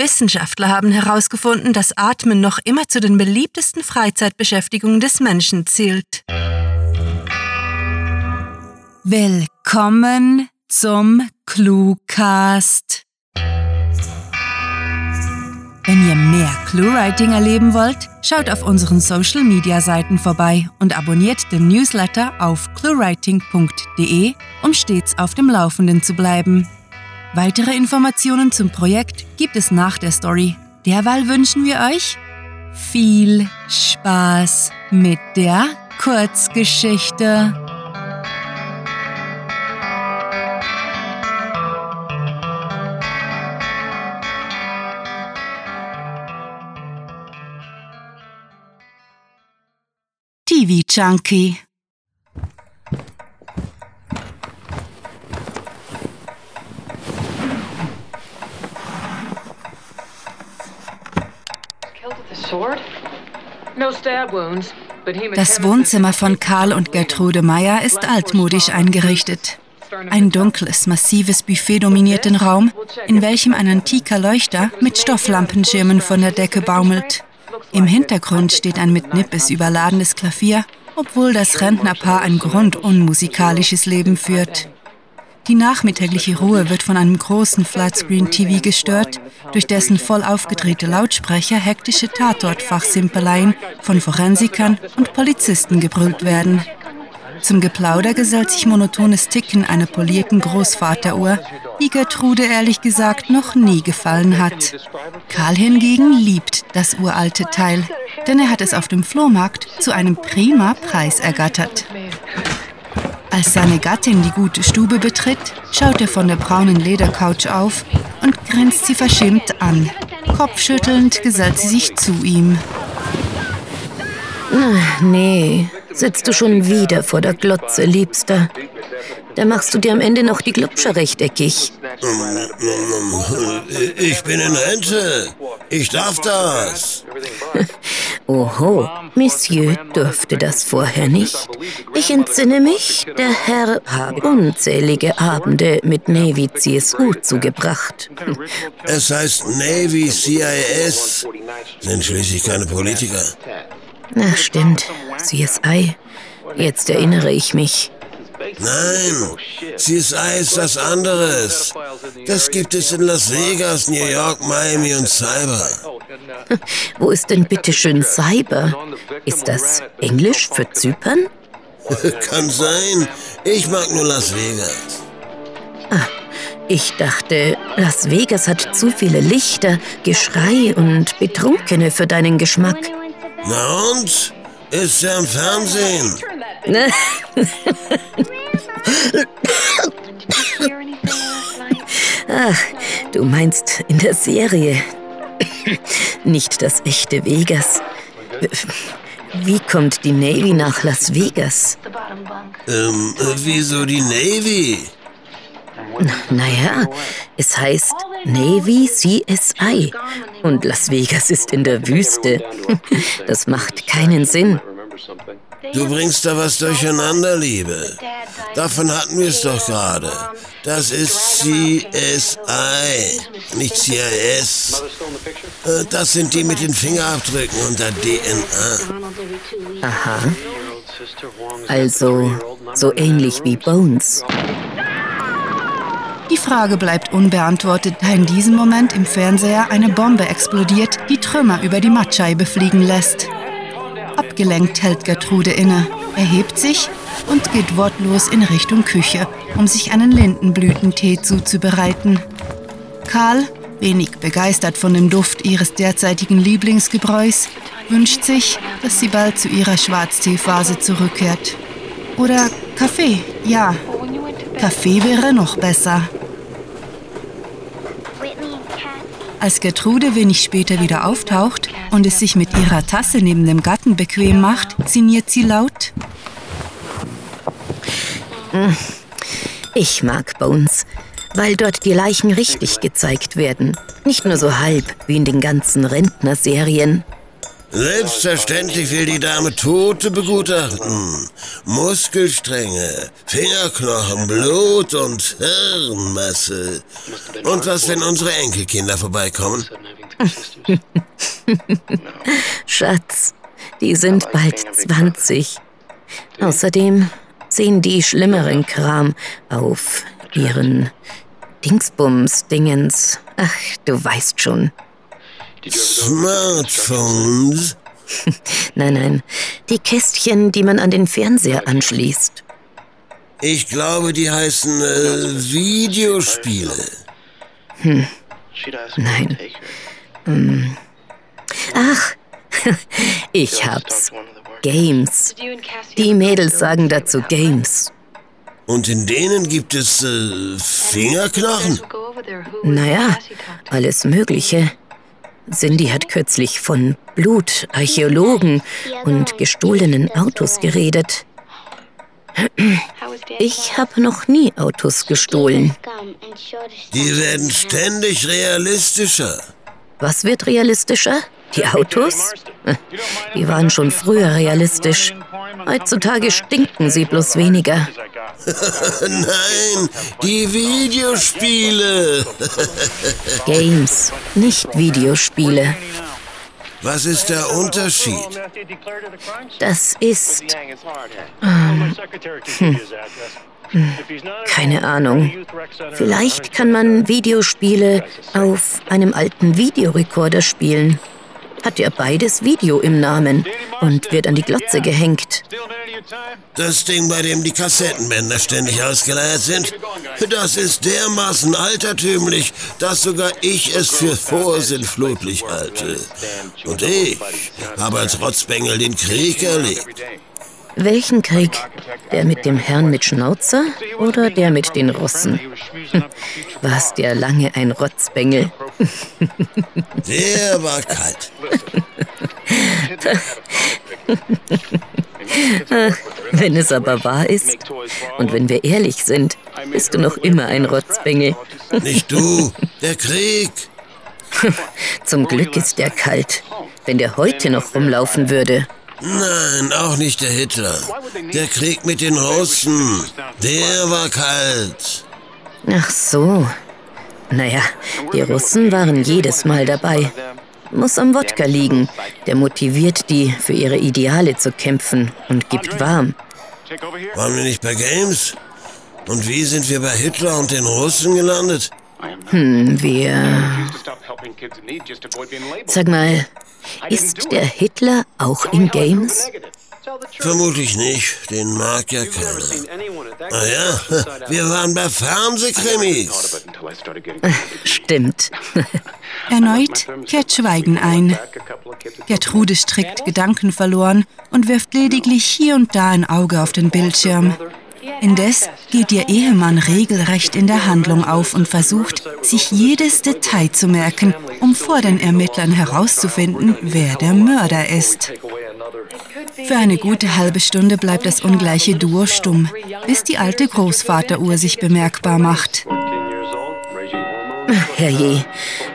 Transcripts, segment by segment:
Wissenschaftler haben herausgefunden, dass Atmen noch immer zu den beliebtesten Freizeitbeschäftigungen des Menschen zählt. Willkommen zum Cluecast. Wenn ihr mehr Cluewriting erleben wollt, schaut auf unseren Social Media Seiten vorbei und abonniert den Newsletter auf cluewriting.de, um stets auf dem Laufenden zu bleiben. Weitere Informationen zum Projekt gibt es nach der Story. Derweil wünschen wir euch viel Spaß mit der Kurzgeschichte. TV Junkie Das Wohnzimmer von Karl und Gertrude Meyer ist altmodisch eingerichtet. Ein dunkles, massives Buffet dominiert den Raum, in welchem ein antiker Leuchter mit Stofflampenschirmen von der Decke baumelt. Im Hintergrund steht ein mit Nippes überladenes Klavier, obwohl das Rentnerpaar ein grundunmusikalisches Leben führt. Die nachmittägliche Ruhe wird von einem großen Flatscreen-TV gestört, durch dessen voll aufgedrehte Lautsprecher hektische Tatortfachsimpeleien von Forensikern und Polizisten gebrüllt werden. Zum Geplauder gesellt sich monotones Ticken einer polierten Großvateruhr, die Gertrude ehrlich gesagt noch nie gefallen hat. Karl hingegen liebt das uralte Teil, denn er hat es auf dem Flohmarkt zu einem prima Preis ergattert. Als seine Gattin die gute Stube betritt, schaut er von der braunen Ledercouch auf und grinst sie verschämt an. Kopfschüttelnd gesellt sie sich zu ihm. Ach, nee, sitzt du schon wieder vor der Glotze, Liebster. Da machst du dir am Ende noch die Glubscher rechteckig. Ich bin in Rente. Ich darf das. Oho, Monsieur durfte das vorher nicht. Ich entsinne mich, der Herr habe unzählige Abende mit Navy CSU zugebracht. Es heißt Navy CIS. Sind schließlich keine Politiker. Na stimmt, CSI. Jetzt erinnere ich mich. Nein, CSI ist was anderes. Das gibt es in Las Vegas, New York, Miami und Cyber. Wo ist denn bitte schön Cyber? Ist das Englisch für Zypern? Kann sein. Ich mag nur Las Vegas. Ah, ich dachte, Las Vegas hat zu viele Lichter, Geschrei und Betrunkene für deinen Geschmack. Na und? Ist ja im Fernsehen. Ach, du meinst in der Serie. Nicht das echte Vegas. Wie kommt die Navy nach Las Vegas? Ähm, wieso die Navy? Naja, es heißt Navy CSI und Las Vegas ist in der Wüste. Das macht keinen Sinn. Du bringst da was durcheinander, Liebe. Davon hatten wir es doch gerade. Das ist CSI, nicht CIS. Äh, das sind die mit den Fingerabdrücken und der DNA. Aha. Also so ähnlich wie Bones. Die Frage bleibt unbeantwortet, da in diesem Moment im Fernseher eine Bombe explodiert, die Trümmer über die Mattscheibe fliegen lässt. Abgelenkt hält Gertrude inne, erhebt sich und geht wortlos in Richtung Küche, um sich einen Lindenblütentee zuzubereiten. Karl, wenig begeistert von dem Duft ihres derzeitigen Lieblingsgebräus, wünscht sich, dass sie bald zu ihrer Schwarzteephase zurückkehrt. Oder Kaffee, ja. Kaffee wäre noch besser. Als Gertrude wenig später wieder auftaucht und es sich mit ihrer Tasse neben dem Gatten bequem macht, sinniert sie laut. Ich mag Bones, weil dort die Leichen richtig gezeigt werden. Nicht nur so halb wie in den ganzen Rentnerserien. Selbstverständlich will die Dame Tote begutachten. Muskelstränge, Fingerknochen, Blut und Hirnmasse. Und was, wenn unsere Enkelkinder vorbeikommen? Schatz, die sind bald 20. Außerdem sehen die schlimmeren Kram auf ihren Dingsbums-Dingens. Ach, du weißt schon. Smartphones? nein, nein, die Kästchen, die man an den Fernseher anschließt. Ich glaube, die heißen äh, Videospiele. Hm. Nein. Hm. Ach, ich hab's. Games. Die Mädels sagen dazu Games. Und in denen gibt es äh, Fingerknochen? Naja, alles Mögliche. Cindy hat kürzlich von Blut, Archäologen und gestohlenen Autos geredet. Ich habe noch nie Autos gestohlen. Die werden ständig realistischer. Was wird realistischer? Die Autos? Die waren schon früher realistisch. Heutzutage stinken sie bloß weniger. Nein, die Videospiele. Games, nicht Videospiele. Was ist der Unterschied? Das ist. Ähm, hm. Keine Ahnung. Vielleicht kann man Videospiele auf einem alten Videorekorder spielen hat ja beides Video im Namen und wird an die Glotze gehängt. Das Ding, bei dem die Kassettenbänder ständig ausgeleiert sind, das ist dermaßen altertümlich, dass sogar ich es für vorsinnflutlich halte. Und ich habe als Rotzbengel den Krieg erlebt. Welchen Krieg? Der mit dem Herrn mit Schnauzer oder der mit den Russen? Hm. Warst ja lange ein Rotzbengel. Der war kalt. wenn es aber wahr ist und wenn wir ehrlich sind, bist du noch immer ein Rotzbengel. Nicht du, der Krieg. Zum Glück ist der kalt. Wenn der heute noch rumlaufen würde, Nein, auch nicht der Hitler. Der Krieg mit den Russen, der war kalt. Ach so. Naja, die Russen waren jedes Mal dabei. Muss am Wodka liegen. Der motiviert die, für ihre Ideale zu kämpfen und gibt warm. Waren wir nicht bei Games? Und wie sind wir bei Hitler und den Russen gelandet? Hm, wir. Sag mal, ist der Hitler auch in Games? Vermutlich nicht, den mag ja keiner. Ah ja, wir waren bei Fernsehkrimis. Stimmt. Erneut kehrt Schweigen ein. Gertrude strickt Gedanken verloren und wirft lediglich hier und da ein Auge auf den Bildschirm. Indes geht ihr Ehemann regelrecht in der Handlung auf und versucht, sich jedes Detail zu merken, um vor den Ermittlern herauszufinden, wer der Mörder ist. Für eine gute halbe Stunde bleibt das ungleiche Duo stumm, bis die alte Großvateruhr sich bemerkbar macht. Herrje,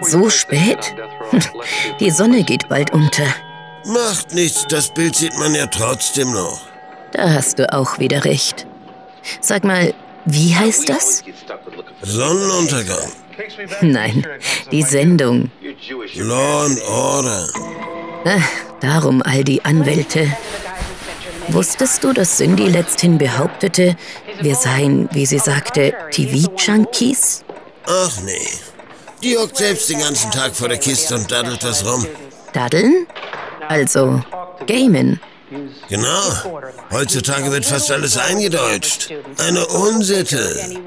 so spät? Die Sonne geht bald unter. Macht nichts, das Bild sieht man ja trotzdem noch. Da hast du auch wieder recht. Sag mal, wie heißt das? Sonnenuntergang. Nein, die Sendung. Law and Order. Ach, darum all die Anwälte. Wusstest du, dass Cindy letzthin behauptete, wir seien, wie sie sagte, TV-Junkies? Ach nee. Die hockt selbst den ganzen Tag vor der Kiste und daddelt das rum. Daddeln? Also, gamen. Genau. Heutzutage wird fast alles eingedeutscht. Eine Unsitte.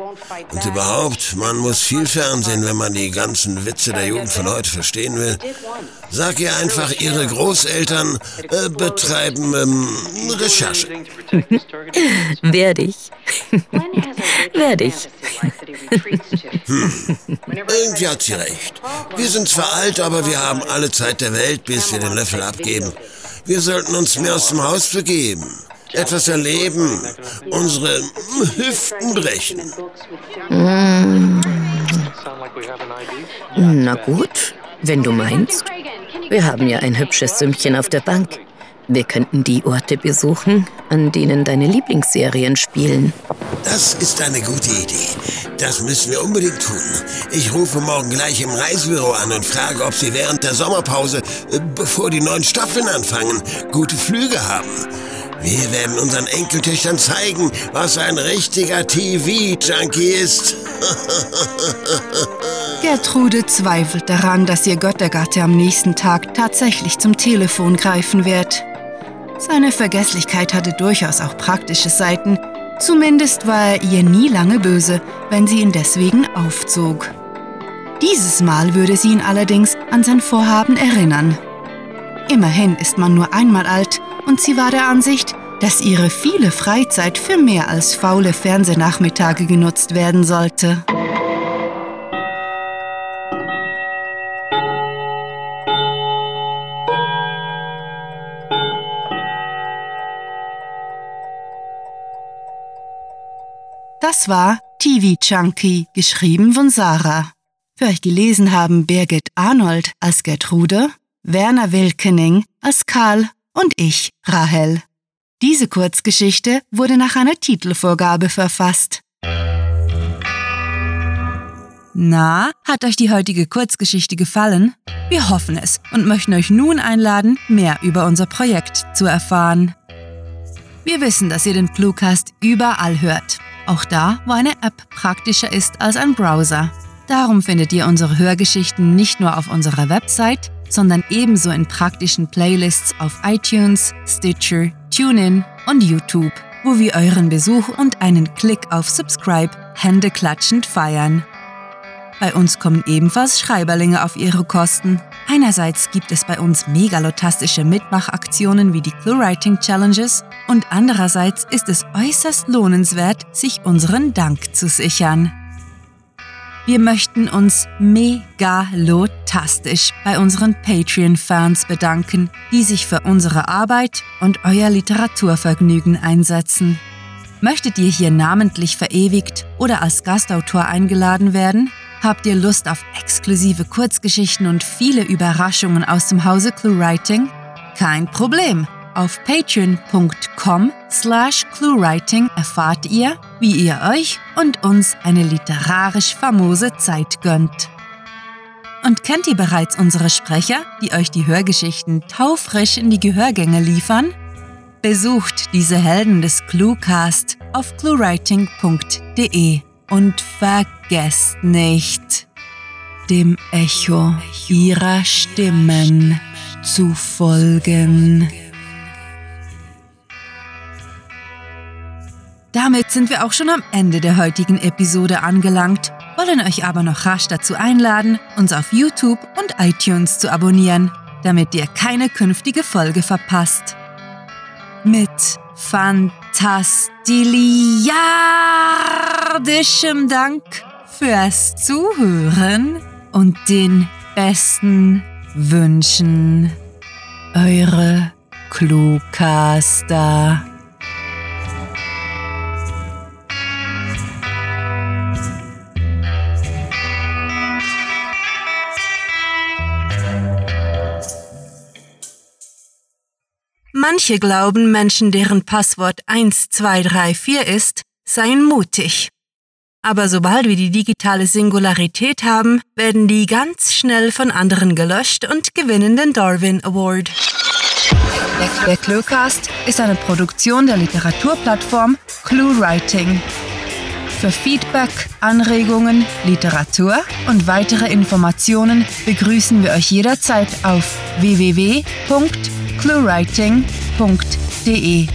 Und überhaupt, man muss viel Fernsehen, wenn man die ganzen Witze der Jugend von heute verstehen will. Sag ihr einfach, ihre Großeltern äh, betreiben ähm, Recherche. Werde ich. Werde ich. Hm. Irgendwie hat sie recht. Wir sind zwar alt, aber wir haben alle Zeit der Welt, bis wir den Löffel abgeben. Wir sollten uns mehr aus dem Haus begeben, etwas erleben, unsere Hüften brechen. Mm. Na gut, wenn du meinst. Wir haben ja ein hübsches Sümmchen auf der Bank. Wir könnten die Orte besuchen, an denen deine Lieblingsserien spielen. Das ist eine gute Idee. Das müssen wir unbedingt tun. Ich rufe morgen gleich im Reisebüro an und frage, ob sie während der Sommerpause, äh, bevor die neuen Staffeln anfangen, gute Flüge haben. Wir werden unseren Enkeltöchtern zeigen, was ein richtiger TV-Junkie ist. Gertrude zweifelt daran, dass ihr Göttergatte am nächsten Tag tatsächlich zum Telefon greifen wird. Seine Vergesslichkeit hatte durchaus auch praktische Seiten. Zumindest war er ihr nie lange böse, wenn sie ihn deswegen aufzog. Dieses Mal würde sie ihn allerdings an sein Vorhaben erinnern. Immerhin ist man nur einmal alt und sie war der Ansicht, dass ihre viele Freizeit für mehr als faule Fernsehnachmittage genutzt werden sollte. Das war TV Chunky, geschrieben von Sarah. Für euch gelesen haben Birgit Arnold als Gertrude, Werner Wilkening als Karl und ich, Rahel. Diese Kurzgeschichte wurde nach einer Titelvorgabe verfasst. Na, hat euch die heutige Kurzgeschichte gefallen? Wir hoffen es und möchten euch nun einladen, mehr über unser Projekt zu erfahren. Wir wissen, dass ihr den Cluecast überall hört. Auch da, wo eine App praktischer ist als ein Browser. Darum findet ihr unsere Hörgeschichten nicht nur auf unserer Website, sondern ebenso in praktischen Playlists auf iTunes, Stitcher, TuneIn und YouTube, wo wir euren Besuch und einen Klick auf Subscribe händeklatschend feiern. Bei uns kommen ebenfalls Schreiberlinge auf ihre Kosten. Einerseits gibt es bei uns megalotastische Mitmachaktionen wie die ClueWriting Challenges und andererseits ist es äußerst lohnenswert, sich unseren Dank zu sichern. Wir möchten uns megalotastisch bei unseren Patreon-Fans bedanken, die sich für unsere Arbeit und euer Literaturvergnügen einsetzen. Möchtet ihr hier namentlich verewigt oder als Gastautor eingeladen werden? Habt ihr Lust auf exklusive Kurzgeschichten und viele Überraschungen aus dem Hause ClueWriting? Kein Problem. Auf patreon.com slash cluewriting erfahrt ihr, wie ihr euch und uns eine literarisch famose Zeit gönnt. Und kennt ihr bereits unsere Sprecher, die euch die Hörgeschichten taufrisch in die Gehörgänge liefern? Besucht diese Helden des Cluecast auf cluewriting.de. Und vergesst nicht, dem Echo ihrer Stimmen zu folgen. Damit sind wir auch schon am Ende der heutigen Episode angelangt, wollen euch aber noch rasch dazu einladen, uns auf YouTube und iTunes zu abonnieren, damit ihr keine künftige Folge verpasst. Mit fantastiliardischem Dank fürs Zuhören und den besten Wünschen. Eure Cluecaster. Manche glauben, Menschen, deren Passwort 1234 ist, seien mutig. Aber sobald wir die digitale Singularität haben, werden die ganz schnell von anderen gelöscht und gewinnen den Darwin Award. Der Cluecast ist eine Produktion der Literaturplattform ClueWriting. Für Feedback, Anregungen, Literatur und weitere Informationen begrüßen wir euch jederzeit auf www.cluewriting.de.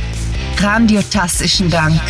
Grandiotastischen Dank.